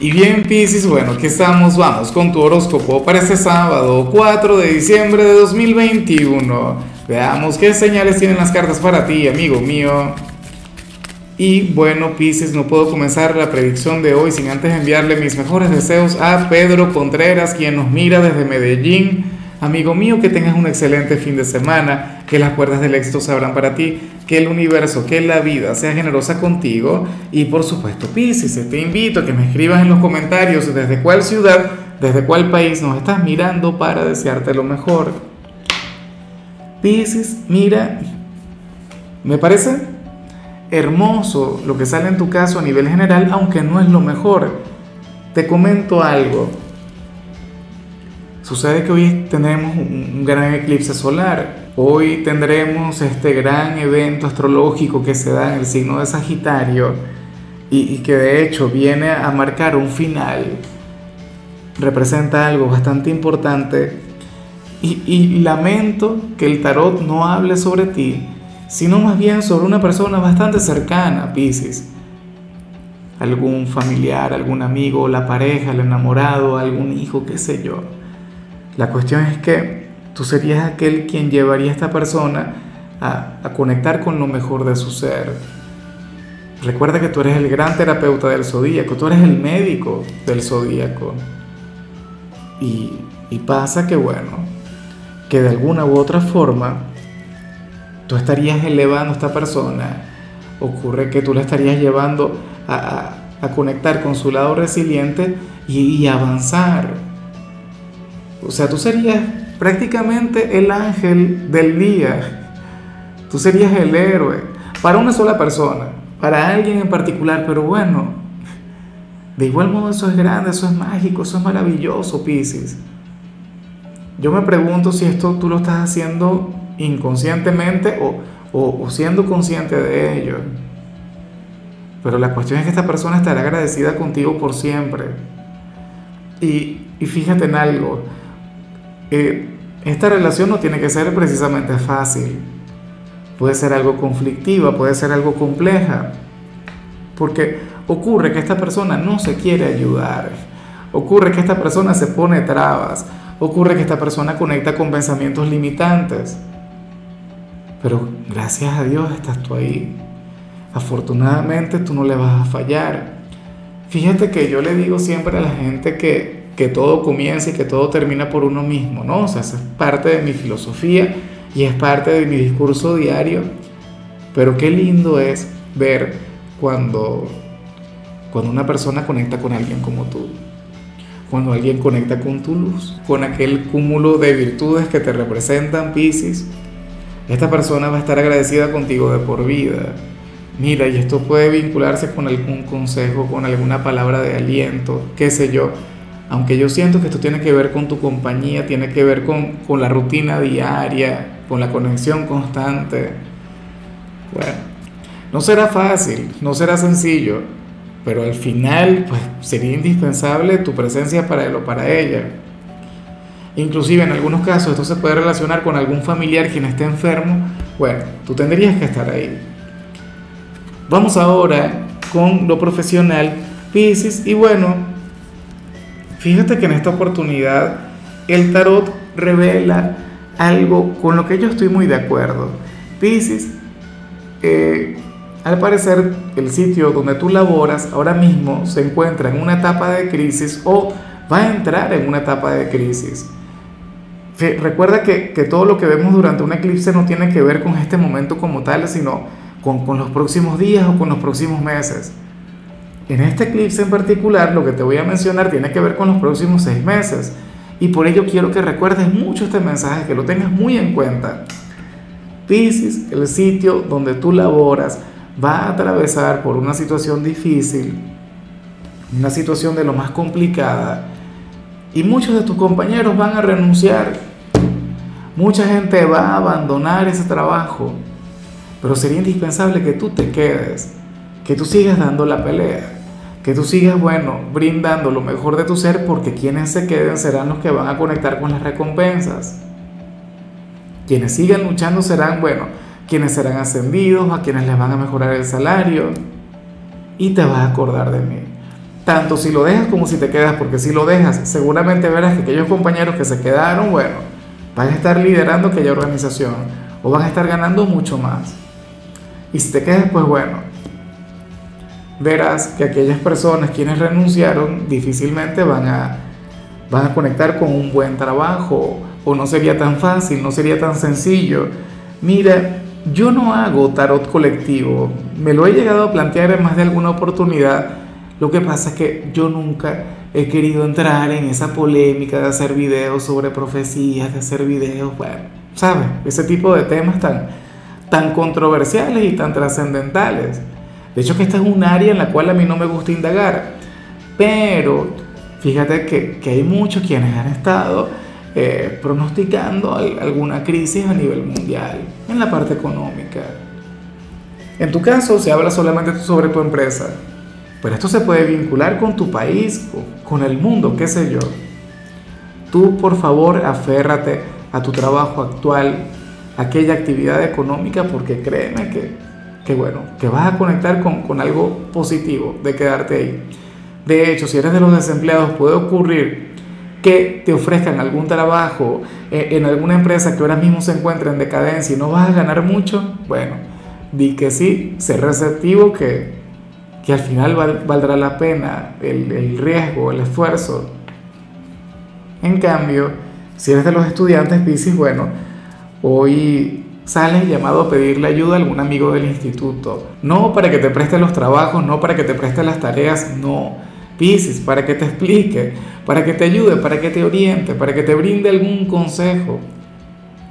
Y bien, Piscis, bueno, aquí estamos, vamos con tu horóscopo para este sábado 4 de diciembre de 2021. Veamos qué señales tienen las cartas para ti, amigo mío. Y bueno, Piscis, no puedo comenzar la predicción de hoy sin antes enviarle mis mejores deseos a Pedro Contreras, quien nos mira desde Medellín. Amigo mío, que tengas un excelente fin de semana, que las puertas del éxito se abran para ti, que el universo, que la vida sea generosa contigo y por supuesto, Piscis, te invito a que me escribas en los comentarios desde cuál ciudad, desde cuál país nos estás mirando para desearte lo mejor. Piscis, mira, me parece hermoso lo que sale en tu caso a nivel general, aunque no es lo mejor. Te comento algo Sucede que hoy tendremos un gran eclipse solar. Hoy tendremos este gran evento astrológico que se da en el signo de Sagitario y, que de hecho viene a marcar un final. Representa algo bastante importante y, y lamento que el tarot no hable sobre ti, sino más bien sobre una persona bastante cercana, Pisces algún familiar, algún amigo, la pareja, el enamorado, algún hijo, qué sé yo. La cuestión es que tú serías aquel quien llevaría a esta persona a, conectar con lo mejor de su ser. Recuerda que tú eres el gran terapeuta del zodíaco, tú eres el médico del zodíaco. Y, pasa que, bueno, que de alguna u otra forma tú estarías elevando a esta persona. Ocurre que tú la estarías llevando a, conectar con su lado resiliente y, y avanzar o sea, tú serías prácticamente el ángel del día. Tú serías el héroe para una sola persona, para alguien en particular, pero bueno, de igual modo eso es grande, eso es mágico, eso es maravilloso, Pisces. Yo me pregunto si esto tú lo estás haciendo inconscientemente o, o, siendo consciente de ello. Pero la cuestión es que esta persona estará agradecida contigo por siempre. Y, y fíjate en algo, esta relación no tiene que ser precisamente fácil. Puede ser algo conflictiva, puede ser algo compleja. Porque ocurre que esta persona no se quiere ayudar. Ocurre que esta persona se pone trabas. Ocurre que esta persona conecta con pensamientos limitantes. Pero gracias a Dios estás tú ahí. Afortunadamente tú no le vas a fallar. Fíjate que yo le digo siempre a la gente que que todo comienza y que todo termina por uno mismo, ¿no? O sea, es parte de mi filosofía y es parte de mi discurso diario, pero qué lindo es ver cuando, cuando una persona conecta con alguien como tú, cuando alguien conecta con tu luz, con aquel cúmulo de virtudes que te representan, Pisces, esta persona va a estar agradecida contigo de por vida. Mira, y esto puede vincularse con algún consejo, con alguna palabra de aliento, qué sé yo aunque yo siento que esto tiene que ver con tu compañía, tiene que ver con, la rutina diaria, con la conexión constante. Bueno, no será fácil, no será sencillo, pero al final pues, sería indispensable tu presencia para él o para ella. Inclusive en algunos casos esto se puede relacionar con algún familiar quien esté enfermo. Bueno, tú tendrías que estar ahí. Vamos ahora con lo profesional, Pisces, y bueno, Fíjate que en esta oportunidad el tarot revela algo con lo que yo estoy muy de acuerdo. Piscis, eh, al parecer el sitio donde tú laboras ahora mismo se encuentra en una etapa de crisis o va a entrar en una etapa de crisis. Recuerda que, todo lo que vemos durante un eclipse no tiene que ver con este momento como tal, sino con, con los próximos días o con los próximos meses. En este eclipse en particular, lo que te voy a mencionar tiene que ver con los próximos seis meses. Y por ello quiero que recuerdes mucho este mensaje, que lo tengas muy en cuenta. Piscis, el sitio donde tú laboras, va a atravesar por una situación difícil, una situación de lo más complicada. Y muchos de tus compañeros van a renunciar. Mucha gente va a abandonar ese trabajo. Pero sería indispensable que tú te quedes, que tú sigas dando la pelea que tú sigas, bueno, brindando lo mejor de tu ser porque quienes se queden serán los que van a conectar con las recompensas. Quienes sigan luchando serán, bueno, quienes serán ascendidos, a quienes les van a mejorar el salario. Y te vas a acordar de mí. tanto si lo dejas como si te quedas, porque si lo dejas, seguramente verás que aquellos compañeros que se quedaron, bueno, van a estar liderando aquella organización o van a estar ganando mucho más. Y si te quedas, pues bueno, verás que aquellas personas quienes renunciaron difícilmente van a, van a conectar con un buen trabajo o no sería tan fácil, no sería tan sencillo. Mira, yo no hago tarot colectivo, me lo he llegado a plantear en más de alguna oportunidad lo que pasa es que yo nunca he querido entrar en esa polémica de hacer videos sobre profecías, de hacer videos, bueno, ¿sabes? Ese tipo de temas tan, tan controversiales y tan trascendentales. De hecho que esta es un área en la cual a mí no me gusta indagar. Pero fíjate que, hay muchos quienes han estado eh, pronosticando alguna crisis a nivel mundial en la parte económica. En tu caso se habla solamente sobre tu empresa, pero esto se puede vincular con tu país, con el mundo, qué sé yo. Tú, por favor, aférrate a tu trabajo actual, aquella actividad económica, porque créeme que, bueno, que vas a conectar con, con algo positivo de quedarte ahí. De hecho, si eres de los desempleados, puede ocurrir que te ofrezcan algún trabajo eh, en alguna empresa que ahora mismo se encuentra en decadencia y no vas a ganar mucho. Bueno, di que sí, sé receptivo que, que al final valdrá la pena el, riesgo, el esfuerzo. En cambio, si eres de los estudiantes Pisces, bueno, hoy sales llamado a pedirle ayuda a algún amigo del instituto. No para que te preste los trabajos, no para que te preste las tareas, no. Pisces, para que te explique, para que te ayude, para que te oriente, para que te brinde algún consejo.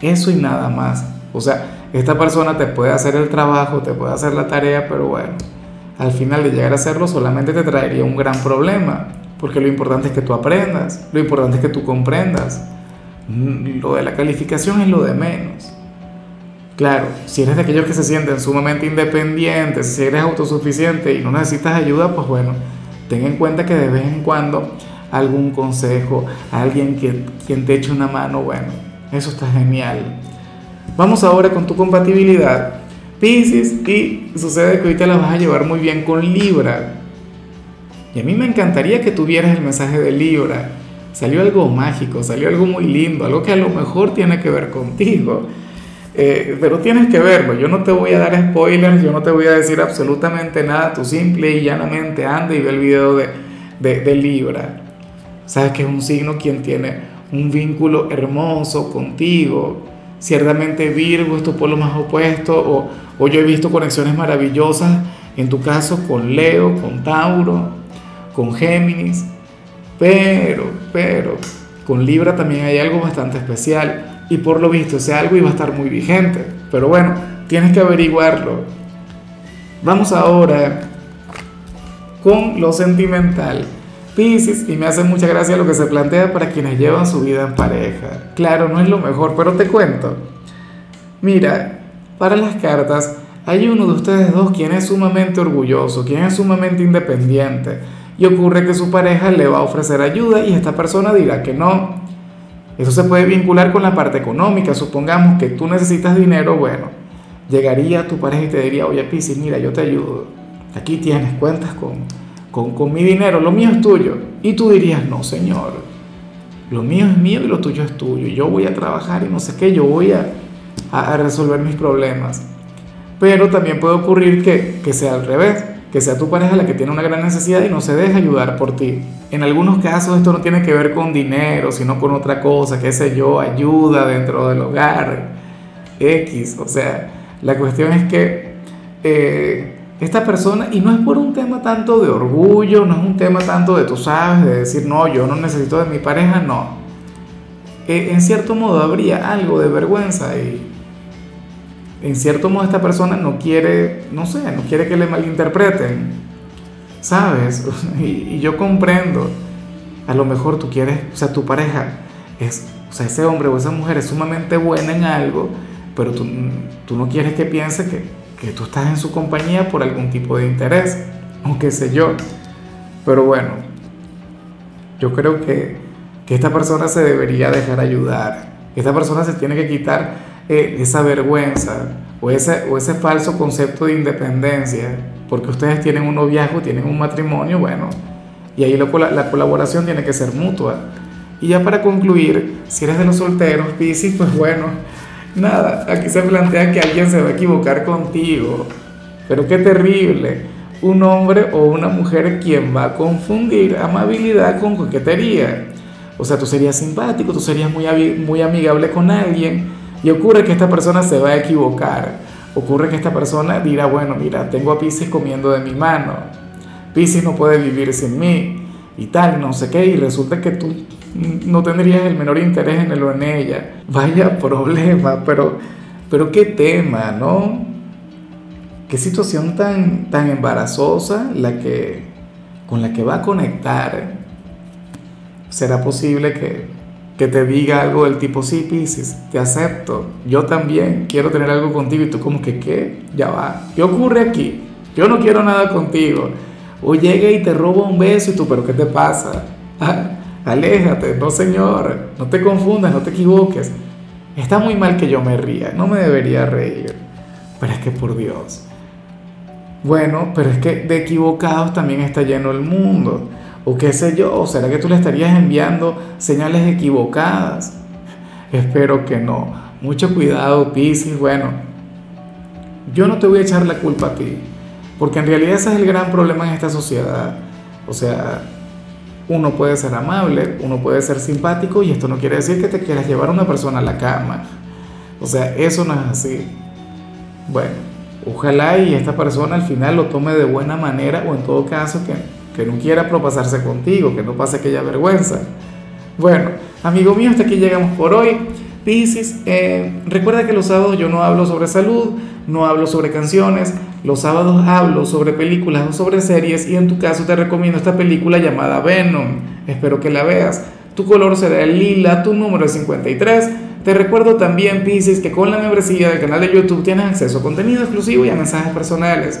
Eso y nada más. O sea, esta persona te puede hacer el trabajo, te puede hacer la tarea, pero bueno, al final de llegar a hacerlo solamente te traería un gran problema, porque lo importante es que tú aprendas, lo importante es que tú comprendas. Mm, lo de la calificación es lo de menos. Claro, si eres de aquellos que se sienten sumamente independientes, si eres autosuficiente y no necesitas ayuda, pues bueno, ten en cuenta que de vez en cuando algún consejo, alguien que, quien te eche una mano, bueno, eso está genial. Vamos ahora con tu compatibilidad. Pisces y sucede que ahorita la vas a llevar muy bien con Libra. Y a mí me encantaría que tuvieras el mensaje de Libra. Salió algo mágico, salió algo muy lindo, algo que a lo mejor tiene que ver contigo. Eh, pero tienes que verlo, yo no te voy a dar spoilers, yo no te voy a decir absolutamente nada, tú simple y llanamente anda y ve el video de, de, Libra. Sabes que es un signo quien tiene un vínculo hermoso contigo, ciertamente Virgo es tu polo más opuesto, o, o yo he visto conexiones maravillosas, en tu caso con Leo, con Tauro, con Géminis, pero, pero, con Libra también hay algo bastante especial, y por lo visto ese algo iba a estar muy vigente, pero bueno, tienes que averiguarlo. Vamos ahora con lo sentimental. Pisces, y me hace mucha gracia lo que se plantea para quienes llevan su vida en pareja. Claro, no es lo mejor, pero te cuento. Mira, para las cartas hay uno de ustedes dos quien es sumamente orgulloso, quien es sumamente independiente, y ocurre que su pareja le va a ofrecer ayuda y esta persona dirá que no. Eso se puede vincular con la parte económica. Supongamos que tú necesitas dinero, bueno, llegaría tu pareja y te diría, oye Pisces, mira, yo te ayudo. Aquí tienes cuentas con con, mi dinero, lo mío es tuyo. Y tú dirías, no, Señor, lo mío es mío y lo tuyo es tuyo. Yo voy a trabajar y no sé qué, yo voy a, a resolver mis problemas. Pero también puede ocurrir que, que sea al revés, que sea tu pareja la que tiene una gran necesidad y no se deja ayudar por ti. En algunos casos esto no tiene que ver con dinero, sino con otra cosa, qué sé yo, ayuda dentro del hogar, X. O sea, la cuestión es que eh, esta persona, y no es por un tema tanto de orgullo, no es un tema tanto de tú sabes, de decir, no, yo no necesito de mi pareja, no. Eh, en cierto modo habría algo de vergüenza y en cierto modo esta persona no quiere, no sé, no quiere que le malinterpreten, ¿sabes? Y, y yo comprendo, a lo mejor tú quieres, o sea, tu pareja es, o sea, ese hombre o esa mujer es sumamente buena en algo, pero tú, tú no quieres que piense que que tú estás en su compañía por algún tipo de interés, o qué sé yo. Pero bueno, yo creo que, que esta persona se debería dejar ayudar. Esta persona se tiene que quitar eh, esa vergüenza o ese, o ese falso concepto de independencia, porque ustedes tienen un noviazgo, tienen un matrimonio, bueno, Y ahí la, la colaboración tiene que ser mutua. Y ya para concluir, si eres de los solteros, Piscis, pues bueno, nada, aquí se plantea que alguien se va a equivocar contigo. Pero qué terrible. Un hombre o una mujer quien va a confundir amabilidad con coquetería. O sea, tú serías simpático, tú serías muy, muy amigable con alguien y ocurre que esta persona se va a equivocar. Ocurre que esta persona dirá, bueno, mira, tengo a Pisces comiendo de mi mano. Pisces no puede vivir sin mí y tal, no sé qué, y resulta que tú no tendrías el menor interés en él o en ella. Vaya problema, pero, pero qué tema, ¿no? Qué situación tan, tan embarazosa la que, con la que va a conectar. ¿Será posible que, que te diga algo del tipo, sí, Pisces, te acepto, yo también quiero tener algo contigo y tú como que, ¿qué? Ya va, ¿qué ocurre aquí? Yo no quiero nada contigo. O llega y te roba un beso y tú, pero ¿qué te pasa? Ah, aléjate, no señor, no te confundas, no te equivoques. Está muy mal que yo me ría, no me debería reír. Pero es que por Dios. Bueno, pero es que de equivocados también está lleno el mundo. O qué sé yo, ¿será que tú le estarías enviando señales equivocadas? Espero que no. Mucho cuidado, Piscis. Bueno, yo no te voy a echar la culpa a ti, porque en realidad ese es el gran problema en esta sociedad. O sea, uno puede ser amable, uno puede ser simpático y esto no quiere decir que te quieras llevar a una persona a la cama. O sea, eso no es así. Bueno, ojalá y esta persona al final lo tome de buena manera o en todo caso que que no quiera propasarse contigo, que no pase aquella vergüenza. Bueno, amigo mío, hasta aquí llegamos por hoy. Piscis, eh, recuerda que los sábados yo no hablo sobre salud, no hablo sobre canciones, los sábados hablo sobre películas o sobre series y en tu caso te recomiendo esta película llamada Venom. Espero que la veas. Tu color será el lila, tu número es 53. Te recuerdo también, Piscis, que con la membresía del canal de YouTube tienes acceso a contenido exclusivo y a mensajes personales.